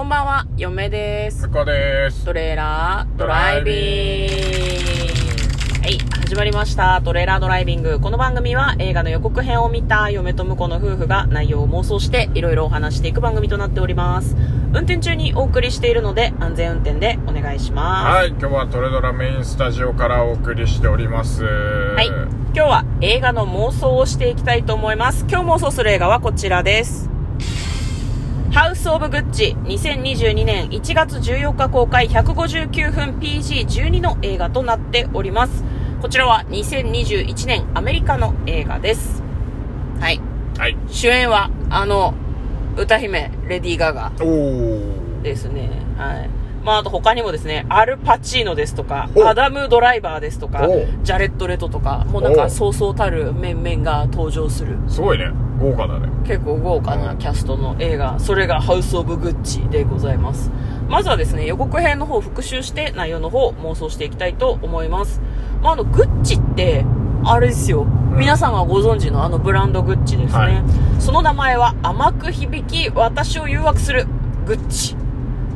こんばんは、嫁です。向こうです。トレーラードライビング。はい、始まりました。トレーラードライビング。この番組は映画の予告編を見た嫁と婿の夫婦が内容を妄想していろいろお話していく番組となっております。運転中にお送りしているので安全運転でお願いします。はい、今日はトレドラメインスタジオからお送りしております。ははい。今日は映画の妄想をしていきたいと思います。今日妄想する映画はこちらです。ハウス・オブ・グッチ2022年1月14日公開159分 PG12 の映画となっております。こちらは2021年アメリカの映画です。はい。はい。主演はあの歌姫レディー・ガガ。ですね。はい。まあ、あと他にもですね、アルパチーノですとか、おアダム・ドライバーですとかお、ジャレット・レトとか、もうなんかおそうそうたる面々が登場する、すごいね。豪華だね。結構豪華なキャストの映画、それがハウス・オブ・グッチでございます。まずはですね、予告編の方を復習して内容の方を妄想していきたいと思います。まあ、あの、グッチって、あれですよ。皆さんがご存知のあのブランドグッチですね。はいその名前は甘く響き、私を誘惑する、グッチ。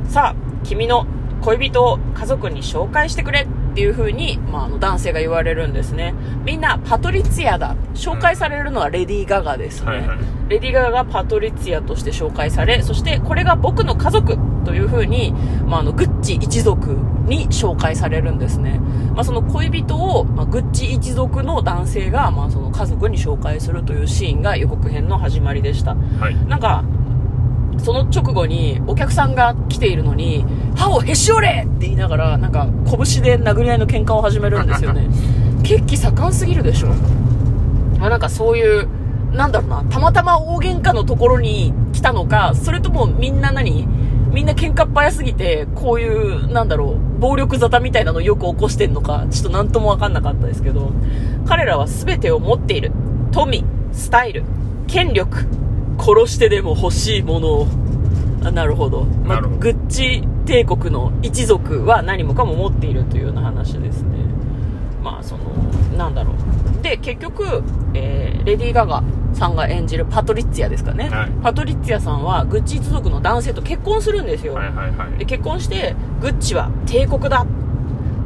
さあ、君の恋人を家族に紹介してくれっていう風に、まあ、あの男性が言われるんですね。みんなパトリツィアだ。紹介されるのはレディー・ガガですね。はいはいレディー・ガガがパトリツィアとして紹介され、そしてこれが僕の家族という風に、まあ、あの、グッチ一族に紹介されるんですね。まあ、その恋人を、まあ、グッチ一族の男性が、まあ、その家族に紹介するというシーンが予告編の始まりでした。はい。なんか、その直後にお客さんが来ているのに、歯をへし折れって言いながら、なんか拳で殴り合いの喧嘩を始めるんですよね。血気盛んすぎるでしょ。まあ、なんかそういう、なんだろうな、たまたま大喧嘩のところに来たのか、それともみんな何みんな喧嘩っ早すぎて、こういう、なんだろう、暴力沙汰みたいなのをよく起こしてんのか、ちょっとなんともわかんなかったですけど、彼らは全てを持っている。富、スタイル、権力、殺してでも欲しいものを。あなるほど。まあグッチ帝国の一族は何もかも持っているというような話ですね。まあ、その、なんだろう。で、結局、えーレディー・ガガさんが演じるパトリッツィアですかね。はいパトリッツィアさんは、グッチ一族の男性と結婚するんですよ。はいはいはい。で、結婚して、グッチは帝国だ。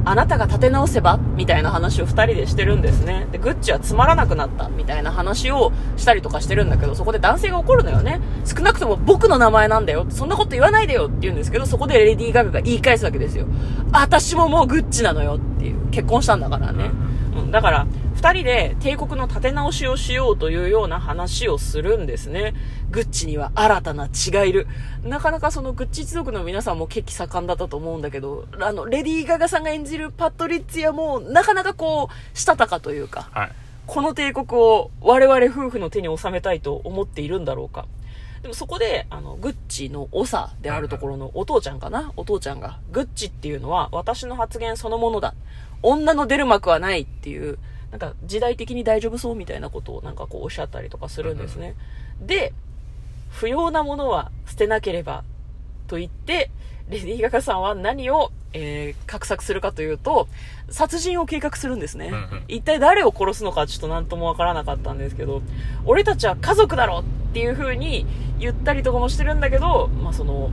あなたが立て直せばみたいな話を二人でしてるんですね。で、グッチはつまらなくなったみたいな話をしたりとかしてるんだけど、そこで男性が怒るのよね。少なくとも僕の名前なんだよ。そんなこと言わないでよって言うんですけど、そこでレディー・ガガが言い返すわけですよ。私ももうグッチなのよっていう。結婚したんだからね。うん、だから、二人で帝国の立て直しをしようというような話をするんですね。グッチには新たな血がいる。なかなかそのグッチ一族の皆さんも血気盛んだったと思うんだけど、あの、レディー・ガガさんが演じるパトリッツィアも、なかなかこう、したたかというか、はい。この帝国を我々夫婦の手に収めたいと思っているんだろうか。でもそこで、あの、グッチの長であるところのお父ちゃんかな？お父ちゃんが、グッチっていうのは私の発言そのものだ。女の出る幕はないっていう、なんか時代的に大丈夫そうみたいなことをなんかこうおっしゃったりとかするんですね。で、不要なものは捨てなければと言って、レディー・ガガさんは何を、えー、画策するかというと、殺人を計画するんですね。うんうん一体誰を殺すのかちょっと何ともわからなかったんですけど、俺たちは家族だろっていう風に言ったりとかもしてるんだけど、まあその、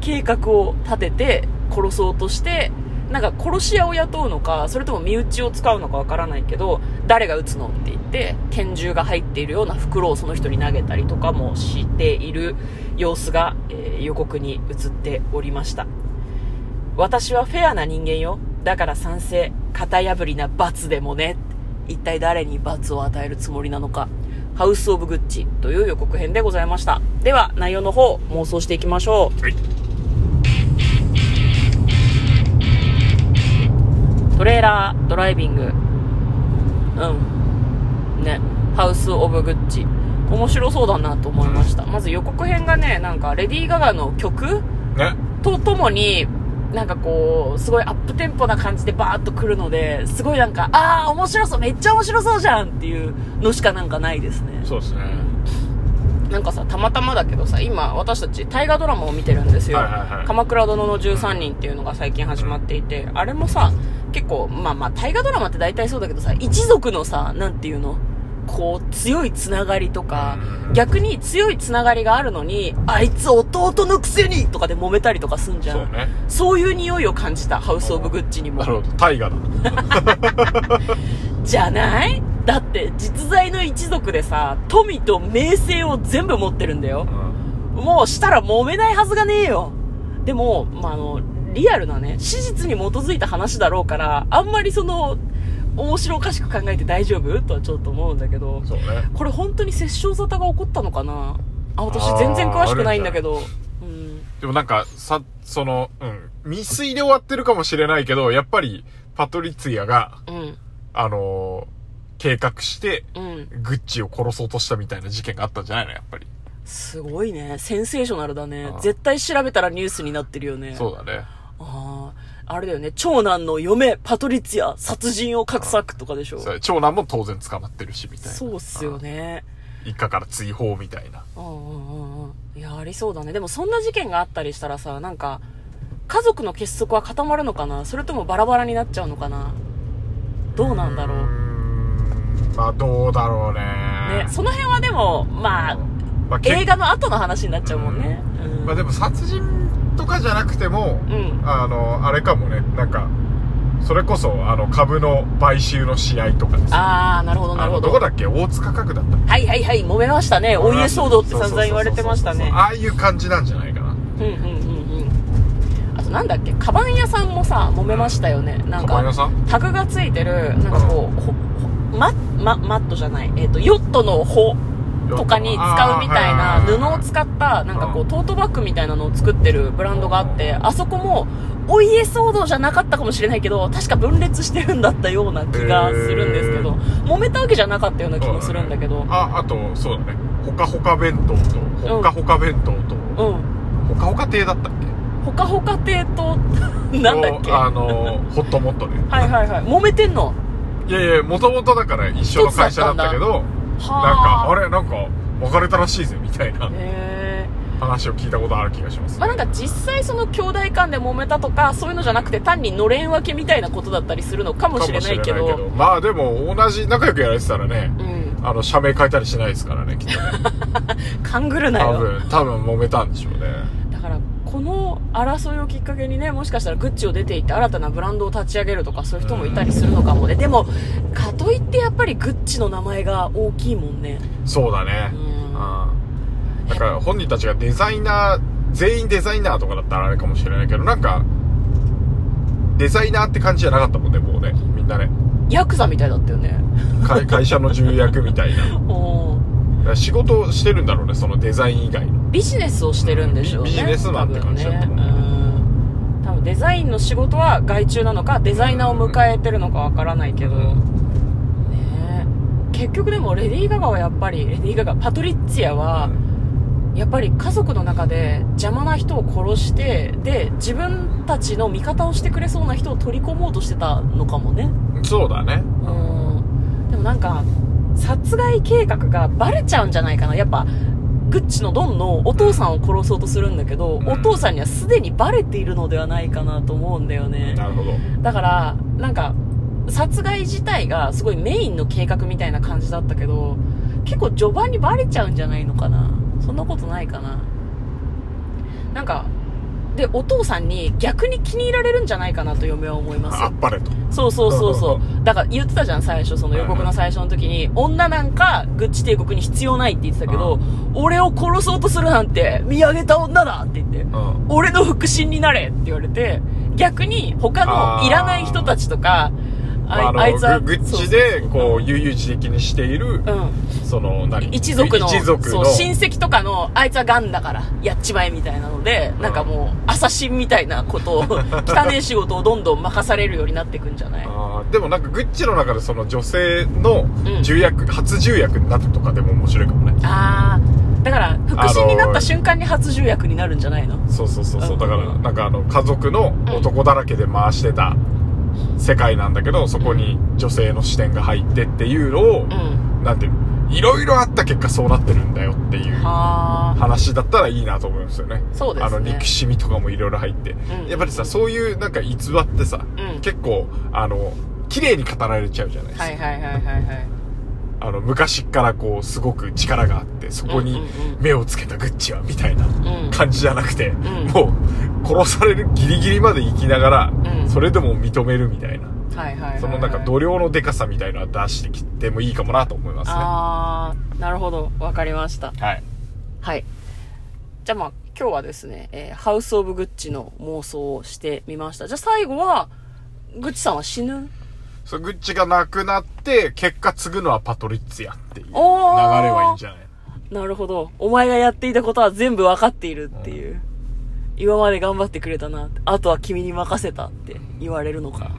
計画を立てて殺そうとして、なんか殺し屋を雇うのか、それとも身内を使うのかわからないけど、誰が撃つのって言って、拳銃が入っているような袋をその人に投げたりとかもしている様子が、えー予告に映っておりました。私はフェアな人間よ。だから賛成。型破りな罰でもね。一体誰に罰を与えるつもりなのか。ハウス・オブ・グッチという予告編でございました。では、内容の方、妄想していきましょう。はい。トレーラードライビング。うん。ね。ハウス・オブ・グッチ。面白そうだなと思いました。まず予告編がね、なんか、レディー・ガガの曲？ね。とともに、なんかこう、すごいアップテンポな感じでバーッと来るので、すごいなんか、あー、面白そう、めっちゃ面白そうじゃんっていうのしかなんかないですね。そうですね。なんかさ、たまたまだけどさ、今私たち大河ドラマを見てるんですよ。鎌倉殿の13人っていうのが最近始まっていて、あれもさ、結構、まあまあ大河ドラマって大体そうだけどさ、一族のさ、なんていうのこう、強いつながりとかう、ん逆に強いつながりがあるのに、あいつ弟のくせにとかで揉めたりとかすんじゃん。そうねそういう匂いを感じた、ハウス・オブ・グッチにもな。るほど大河だ じゃない？だって、実在の一族でさ、富と名声を全部持ってるんだよ。もうしたら揉めないはずがねえよ。でも、まあ、あの、リアルなね、史実に基づいた話だろうから、あんまりその、面白おかしく考えて大丈夫？とはちょっと思うんだけど、ねこれ本当に殺生沙汰が起こったのかな？あ、私全然詳しくないんだけど。うん。でもなんかさそのうん未遂で終わってるかもしれないけどやっぱりパトリツィアがうん。あのー計画してうん。グッチを殺そうとしたみたいな事件があったんじゃないの？やっぱりすごいね。センセーショナルだね絶対調べたらニュースになってるよね。そうだねあれだよね。長男の嫁、パトリツィア、殺人を画策とかでしょ。そう長男も当然捕まってるしみたいなそうっすよね。一家から追放みたいなうんうんうんうん。いや、ありそうだね。でもそんな事件があったりしたらさ、なんか、家族の結束は固まるのかな？それともバラバラになっちゃうのかな？どうなんだろう。まあどうだろうねね、その辺はでも、まあ、まあけ映画の後の話になっちゃうもんね。うん。まあでも殺人とかじゃなくても、うん。あのあれかもねなんかそれこそあの株の買収の試合とかですあー、なるほど、なるほど。どこだっけ？大塚家具だったはいはいはい、揉めましたね。お家騒動って散々言われてましたね。ああいう感じなんじゃないかなうんうんうんうん。あとなんだっけ、カバン屋さんもさ、揉めましたよね。なんか、タグがついてる、なんかこう、ほほマママットじゃない、えっ、と、ヨットの帆とかに使うみたいな布を使った、なんかこう、トートバッグみたいなのを作ってるブランドがあって、あそこも、お家騒動じゃなかったかもしれないけど、確か分裂してるんだったような気がするんですけど、揉めたわけじゃなかったような気もするんだけど、ああとそうだね。ほかほか弁当とほかほか弁当と、うん。ほかほか亭だったっけ？ほかほか亭と、なんだっけ？とあのホットモットで。はいはいはい。揉めてんの？いやいやもともとだから一緒の会社だったけどなんかはあ。れなんか別れたらしいぜみたいな話を聞いたことある気がします、まあなんか実際その兄弟間で揉めたとかそういうのじゃなくて単にのれん分けみたいなことだったりするのかもしれないけど。まあでも同じ仲良くやられてたらねうん。あの社名変えたりしないですからねきっとね。勘ぐるなよ。多分多分揉めたんでしょうねの争いをきっかけにねもしかしたらグッチを出ていって新たなブランドを立ち上げるとかそういう人もいたりするのかもね。でもかといってやっぱりグッチの名前が大きいもんね。そうだね。うん。うん。だから本人たちがデザイナー全員デザイナーとかだったらあれかもしれないけどなんかデザイナーって感じじゃなかったもんねもうねみんなね。ヤクザみたいだったよね。会会社の重役みたいな。仕事をしてるんだろうねそのデザイン以外のビジネスをしてるんでしょうね。ビビジネスマンって感じだと思うね。うん。多分デザインの仕事は外注なのか、デザイナーを迎えてるのかわからないけど。うんねえ結局でもレディー・ガガはやっぱり、レディー・ガガ、パトリッツィアは、やっぱり家族の中で邪魔な人を殺して、で、自分たちの味方をしてくれそうな人を取り込もうとしてたのかもね。そうだねうん。でもなんか、殺害計画がバレちゃうんじゃないかな。やっぱ、グッチのドンのお父さんを殺そうとするんだけど、うんお父さんにはすでにバレているのではないかなと思うんだよね。なるほどだから、なんか、殺害自体がすごいメインの計画みたいな感じだったけど、結構序盤にバレちゃうんじゃないのかな。そんなことないかな。なんか、で、お父さんに逆に気に入られるんじゃないかなと嫁は思います。あっぱれと。そうそうそうそう。だから言ってたじゃん、最初、その予告の最初の時に、女なんかグッチ帝国に必要ないって言ってたけど、俺を殺そうとするなんて見上げた女だって言って、うん。俺の腹心になれって言われて、逆に他のいらない人たちとか、ああのあいつは、ググッチでこう悠々自適にしているうん。その何？一族の、一族の。そう、親戚とかの、あいつはガンだから、やっちまえみたいなので、なんかもう、アサシンみたいなことを、汚ねえ仕事をどんどん任されるようになっていくんじゃない？あーでもなんかグッチの中でその女性のうん。重役、初重役になるとかでも面白いかもね。ああ、だから、腹心になった瞬間に初重役になるんじゃないの？そうそうそうそう。うん。だからなんかあの家族の男だらけで回してた世界なんだけどそこに女性の視点が入ってっていうのを、うん。なんていうのいろいろあった結果そうなってるんだよっていうはあ。話だったらいいなと思いますよねそうですねあの憎しみとかもいろいろ入って、んやっぱりさそういうなんか逸話ってさ、うん結構あの綺麗に語られちゃうじゃないですか、はいはいはいはいはい。あの、昔っからこう、すごく力があって、そこに目をつけたグッチは、みたいなうん感じじゃなくて、んもう、殺されるギリギリまで生きながら、うんそれでも認めるみたいな。そのなんか度量のデカさみたいなのは出してきてもいいかもなと思いますね。あー、なるほど。わかりました。はい。はい。じゃあまあ、今日はですね、えーハウス・オブ・グッチの妄想をしてみました。じゃあ最後は、グッチさんは死ぬそう、グッチがなくなって、結果継ぐのはパトリッツィアっていう流れはいいんじゃない？なるほど。お前がやっていたことは全部分かっているっていう。今まで頑張ってくれたな。あとは君に任せたって言われるのか。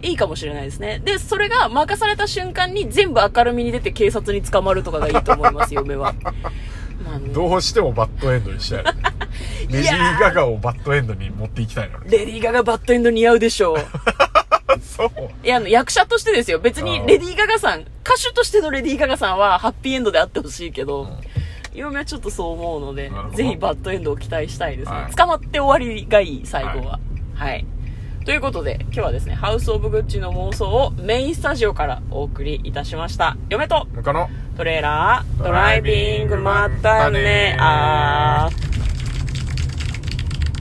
いいかもしれないですね。で、それが任された瞬間に全部明るみに出て警察に捕まるとかがいいと思います、嫁は。まあねどうしてもバッドエンドにしたい。レディー・ガガをバッドエンドに持っていきたいのね。レディー・ガガバッドエンド似合うでしょう。そう。いや、あの、役者としてですよ。別にレディー・ガガさん、歌手としてのレディー・ガガさんはハッピーエンドであってほしいけど、嫁はちょっとそう思うのでぜひバッドエンドを期待したいですね。はい捕まって終わりがいい、最後は。はい。ということで、今日はですね、ハウス・オブ・グッチの妄想をメインスタジオからお送りいたしました。嫁とトレーラー、ドライビング、まったね、あー。